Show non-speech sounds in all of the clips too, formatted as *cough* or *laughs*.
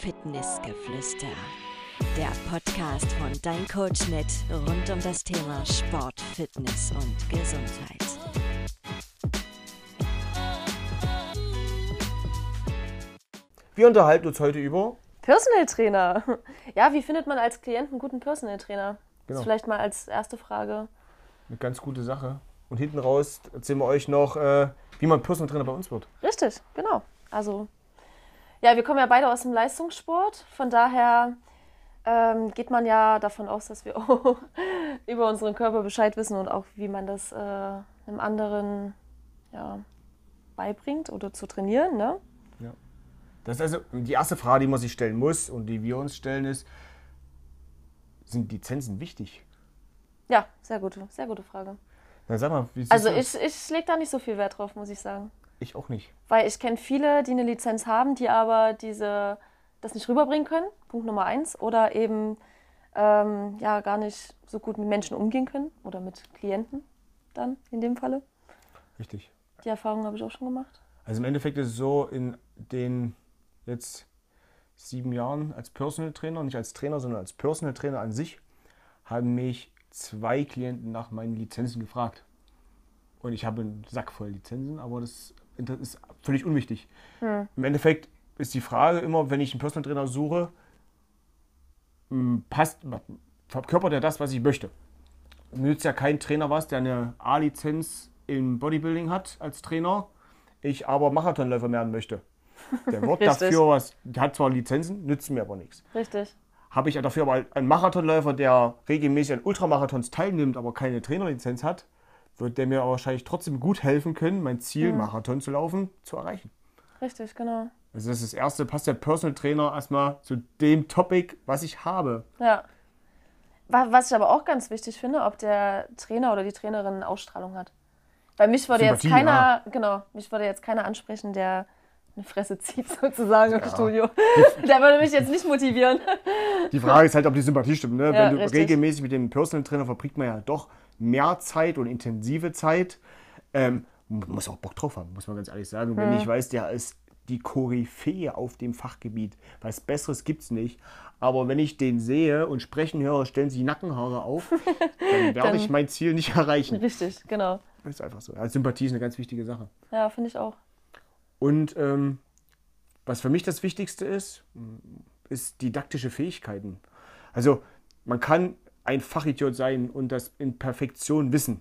Fitnessgeflüster. Der Podcast von Dein Coach Net rund um das Thema Sport, Fitness und Gesundheit. Wir unterhalten uns heute über Personal Trainer. Ja, wie findet man als Klient einen guten Personal Trainer? Genau. Das vielleicht mal als erste Frage. eine ganz gute Sache. Und hinten raus erzählen wir euch noch, äh, wie man Personal Trainer bei uns wird. Richtig, genau. Also, ja, wir kommen ja beide aus dem Leistungssport. Von daher ähm, geht man ja davon aus, dass wir *laughs* auch über unseren Körper Bescheid wissen und auch, wie man das äh, einem anderen ja, beibringt oder zu trainieren. Ne? Das ist also die erste Frage, die man sich stellen muss und die wir uns stellen, ist, sind Lizenzen wichtig? Ja, sehr gute, sehr gute Frage. Na sag mal, wie Also ich, ich lege da nicht so viel Wert drauf, muss ich sagen. Ich auch nicht. Weil ich kenne viele, die eine Lizenz haben, die aber diese, das nicht rüberbringen können. Punkt Nummer eins. Oder eben ähm, ja, gar nicht so gut mit Menschen umgehen können. Oder mit Klienten dann in dem Falle. Richtig. Die Erfahrung habe ich auch schon gemacht. Also im Endeffekt ist es so, in den jetzt sieben Jahren als Personal Trainer, nicht als Trainer, sondern als Personal Trainer an sich, haben mich zwei Klienten nach meinen Lizenzen gefragt. Und ich habe einen Sack voll Lizenzen, aber das ist völlig unwichtig. Im Endeffekt ist die Frage immer, wenn ich einen Personal Trainer suche, m, passt, verkörpert er das, was ich möchte. Mir nützt ja kein Trainer was, der eine A-Lizenz im Bodybuilding hat als Trainer, ich aber Marathonläufer werden möchte. Der *laughs* wird dafür was, der hat zwar Lizenzen, nützt mir aber nichts. Richtig. Habe ich dafür aber einen Marathonläufer, der regelmäßig an Ultramarathons teilnimmt, aber keine Trainerlizenz hat, wird der mir wahrscheinlich trotzdem gut helfen können, mein Ziel, Marathon zu laufen, zu erreichen. Richtig, genau. Also das ist das Erste, passt der Personal Trainer erstmal zu dem Topic, was ich habe. Ja. Wa- Was ich aber auch ganz wichtig finde, ob der Trainer oder die Trainerin Ausstrahlung hat. Weil mich würde jetzt Sympathie, keiner, genau, mich würde jetzt keiner ansprechen, der eine Fresse zieht *laughs* sozusagen im Studio. *laughs* Der würde mich jetzt nicht motivieren. Die Frage ist halt, ob die Sympathie stimmt. Ne? Ja, Wenn du richtig. regelmäßig mit dem Personal Trainer verbringt man ja doch mehr Zeit und intensive Zeit. Ähm, man muss auch Bock drauf haben, muss man ganz ehrlich sagen. Wenn ich weiß, der ist die Koryphäe auf dem Fachgebiet. Was Besseres gibt es nicht. Aber wenn ich den sehe und sprechen höre, stellen sich Nackenhaare auf, *laughs* dann werde ich mein Ziel nicht erreichen. Richtig, genau. Das ist einfach so. Also Sympathie ist eine ganz wichtige Sache. Ja, finde ich auch. Und ähm, was für mich das Wichtigste ist, ist didaktische Fähigkeiten. Also man kann ein Fachidiot sein und das in Perfektion wissen.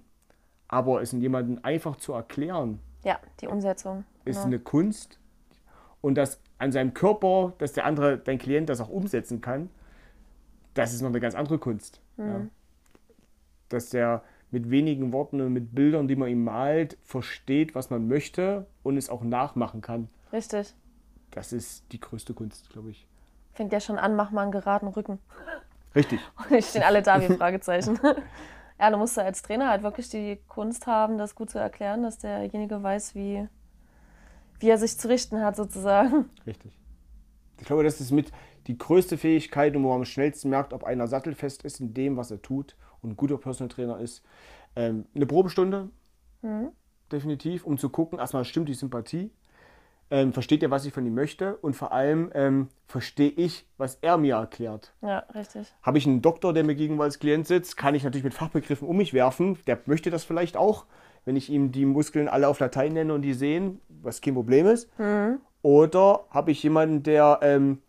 Aber es in jemandem einfach zu erklären, Ja, die Umsetzung. ist Genau. eine Kunst. Und das an seinem Körper, dass der andere, dein Klient das auch umsetzen kann, das ist noch eine ganz andere Kunst. Ja. Dass der mit wenigen Worten und mit Bildern, die man ihm malt, versteht, was man möchte und es auch nachmachen kann. Richtig. Das ist die größte Kunst, glaube ich. Fängt ja schon an, mach mal einen geraden Rücken. Richtig. *laughs* Und ich stehen alle da wie *laughs* Fragezeichen. ja, du musst ja als Trainer halt wirklich die Kunst haben, das gut zu erklären, dass derjenige weiß, wie, wie er sich zu richten hat, sozusagen. Richtig. Ich glaube, das ist mit die größte Fähigkeit, wo man am schnellsten merkt, ob einer sattelfest ist in dem, was er tut und ein guter Personal Trainer ist. Ähm, eine Probestunde, definitiv, um zu gucken, erstmal stimmt die Sympathie, ähm, versteht er, was ich von ihm möchte und vor allem ähm, verstehe ich, was er mir erklärt. Ja, richtig. Habe ich einen Doktor, der mir gegenüber als Klient sitzt, kann ich natürlich mit Fachbegriffen um mich werfen. Der möchte das vielleicht auch, wenn ich ihm die Muskeln alle auf Latein nenne und die sehen, was kein Problem ist. Oder habe ich jemanden, der ähm,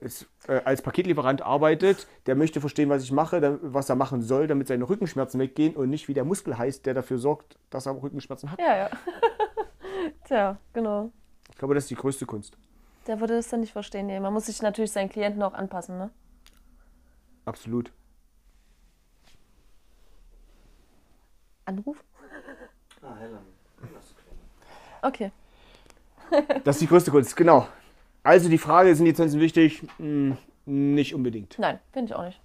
ist, äh, als Paketlieferant arbeitet, der möchte verstehen, was ich mache, da- was er machen soll, damit seine Rückenschmerzen weggehen und nicht wie der Muskel heißt, der dafür sorgt, dass er Rückenschmerzen hat. Ja, ja. *laughs* Tja, genau. Ich glaube, das ist die größte Kunst. Der würde das dann nicht verstehen. Nee, man muss sich natürlich seinen Klienten auch anpassen, ne? Absolut. Anruf? Okay. *laughs* Das ist die größte Kunst, genau. Also die Frage, sind Lizenzen wichtig? Hm, nicht unbedingt. Nein, finde ich auch nicht.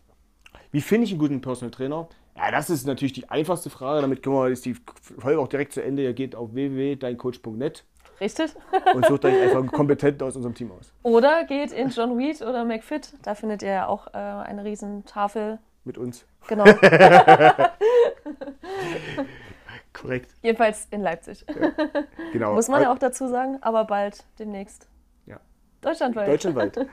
Wie finde ich einen guten Personal Trainer? Ja, das ist natürlich die einfachste Frage. Damit können wir, ist die Folge auch direkt zu Ende. Ihr geht auf www.deincoach.net Richtig? und sucht euch einfach einen Kompetenten aus unserem Team aus. Oder geht in John Reed oder McFit. Da findet ihr ja auch äh, eine riesen Tafel. Mit uns. Genau. *laughs* Korrekt. Jedenfalls in Leipzig. Genau. Muss man ja auch dazu sagen, aber bald demnächst. Deutschlandweit. Deutschlandweit.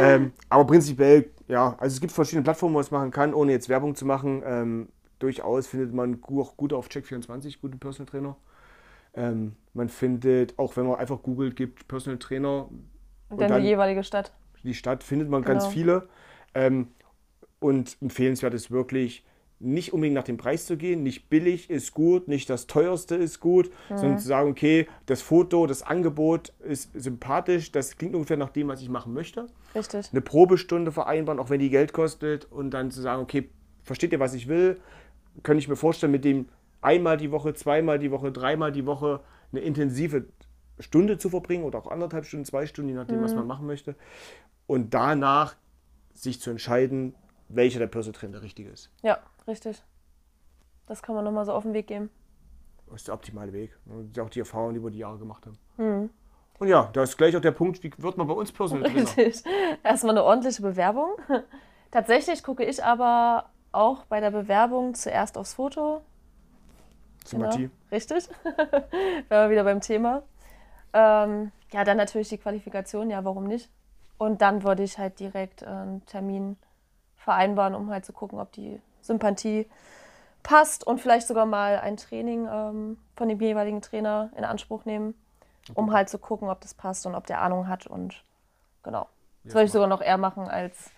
ähm, aber prinzipiell, ja, also es gibt verschiedene Plattformen, wo man es machen kann, ohne jetzt Werbung zu machen. Ähm, durchaus findet man auch gut auf Check24 gute Personal Trainer. Ähm, man findet, auch wenn man einfach googelt, gibt Personal Trainer, Und dann, dann- die jeweilige Stadt. die Stadt findet man ganz Genau. viele. Ähm, und empfehlenswert ist wirklich, nicht unbedingt nach dem Preis zu gehen. Nicht billig ist gut, nicht das teuerste ist gut, sondern zu sagen, okay, das Foto, das Angebot ist sympathisch, das klingt ungefähr nach dem, was ich machen möchte. Richtig. Eine Probestunde vereinbaren, auch wenn die Geld kostet, und dann zu sagen, okay, versteht ihr, was ich will? Könnte ich mir vorstellen, mit dem einmal die Woche, zweimal die Woche, dreimal die Woche eine intensive Stunde zu verbringen oder auch anderthalb Stunden, zwei Stunden, je nachdem, was man machen möchte. Und danach sich zu entscheiden, welcher der Personal Trainer der richtige ist. Ja, richtig. Das kann man nochmal so auf den Weg geben. Das ist der optimale Weg. Das ist auch die Erfahrung, die wir die Jahre gemacht haben. Mhm. Und ja, da ist gleich auch der Punkt, wie wird man bei uns Personal? Richtig. Erstmal eine ordentliche Bewerbung. *laughs* Tatsächlich gucke ich aber auch bei der Bewerbung zuerst aufs Foto. Sympathie. Richtig. *laughs* Wären wir wieder beim Thema. Ähm, ja, dann natürlich die Qualifikation, ja, warum nicht? Und dann würde ich halt direkt äh, einen Termin vereinbaren, um halt zu gucken, ob die Sympathie passt und vielleicht sogar mal ein Training ähm, von dem jeweiligen Trainer in Anspruch nehmen, um halt zu gucken, ob das passt und ob der Ahnung hat. Und genau. Das würde ich sogar noch eher machen, als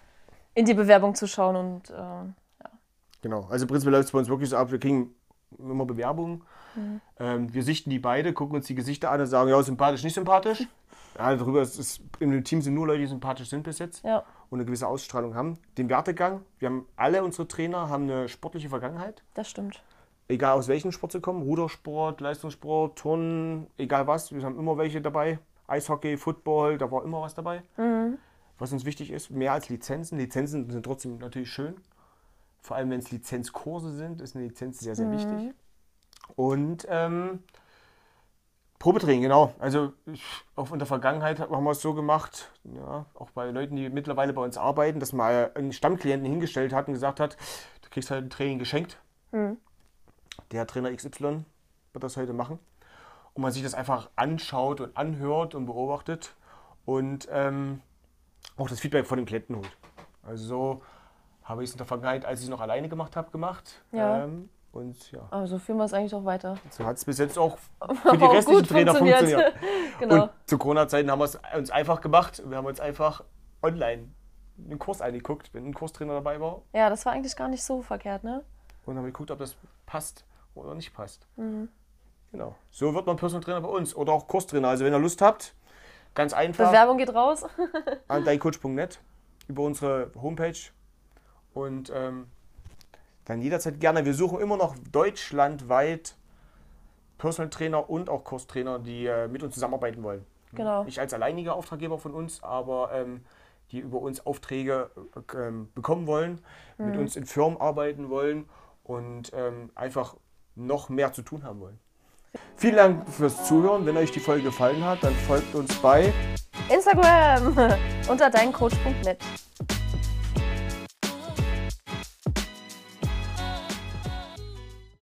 in die Bewerbung zu schauen und äh, Genau, also prinzipiell läuft es bei uns wirklich so ab, wir kriegen immer Bewerbungen. Mhm. Ähm, wir sichten die beide, gucken uns die Gesichter an und sagen, ja, sympathisch, nicht sympathisch. Ja, darüber ist es, in dem Team sind nur Leute, die sympathisch sind bis jetzt ja. und eine gewisse Ausstrahlung haben. Den Wertegang, wir haben alle unsere Trainer haben eine sportliche Vergangenheit. Das stimmt. Egal aus welchem Sport sie kommen, Rudersport, Leistungssport, Turnen, egal was, wir haben immer welche dabei. Eishockey, Football, da war immer was dabei. Was uns wichtig ist, mehr als Lizenzen. Lizenzen sind trotzdem natürlich schön. Vor allem, wenn es Lizenzkurse sind, ist eine Lizenz sehr, sehr wichtig. Und ähm, Probetraining, genau. Also ich, auch in der Vergangenheit haben wir es so gemacht, ja, auch bei Leuten, die mittlerweile bei uns arbeiten, dass man einen Stammklienten hingestellt hat und gesagt hat, du kriegst halt ein Training geschenkt. Der Trainer XY wird das heute machen. Und man sich das einfach anschaut und anhört und beobachtet und ähm, auch das Feedback von den Klienten holt. Also so habe ich es in der Vergangenheit, als ich es noch alleine gemacht habe, gemacht. Ja. Ähm, und ja, Aber so führen wir es eigentlich auch weiter. so hat es bis jetzt auch *laughs* für die restlichen Trainer funktioniert. *laughs* genau. Und zu Corona-Zeiten haben wir es uns einfach gemacht. Wir haben uns einfach online einen Kurs eingeguckt, wenn ein Kurstrainer dabei war. Ja, das war eigentlich gar nicht so verkehrt, ne? Und haben geguckt, ob das passt oder nicht passt. Mhm. Genau. So wird man Personal Trainer bei uns oder auch Kurstrainer. Also wenn ihr Lust habt, ganz einfach Bewerbung geht raus. an deincoach.net über unsere Homepage und ähm, dann jederzeit gerne. Wir suchen immer noch deutschlandweit Personal Trainer und auch Kurstrainer, die äh, mit uns zusammenarbeiten wollen. Genau. Nicht als alleiniger Auftraggeber von uns, aber ähm, die über uns Aufträge äh, ähm, bekommen wollen, mit uns in Firmen arbeiten wollen und ähm, einfach noch mehr zu tun haben wollen. Vielen Dank fürs Zuhören. Wenn euch die Folge gefallen hat, dann folgt uns bei Instagram *laughs* unter deincoach.net.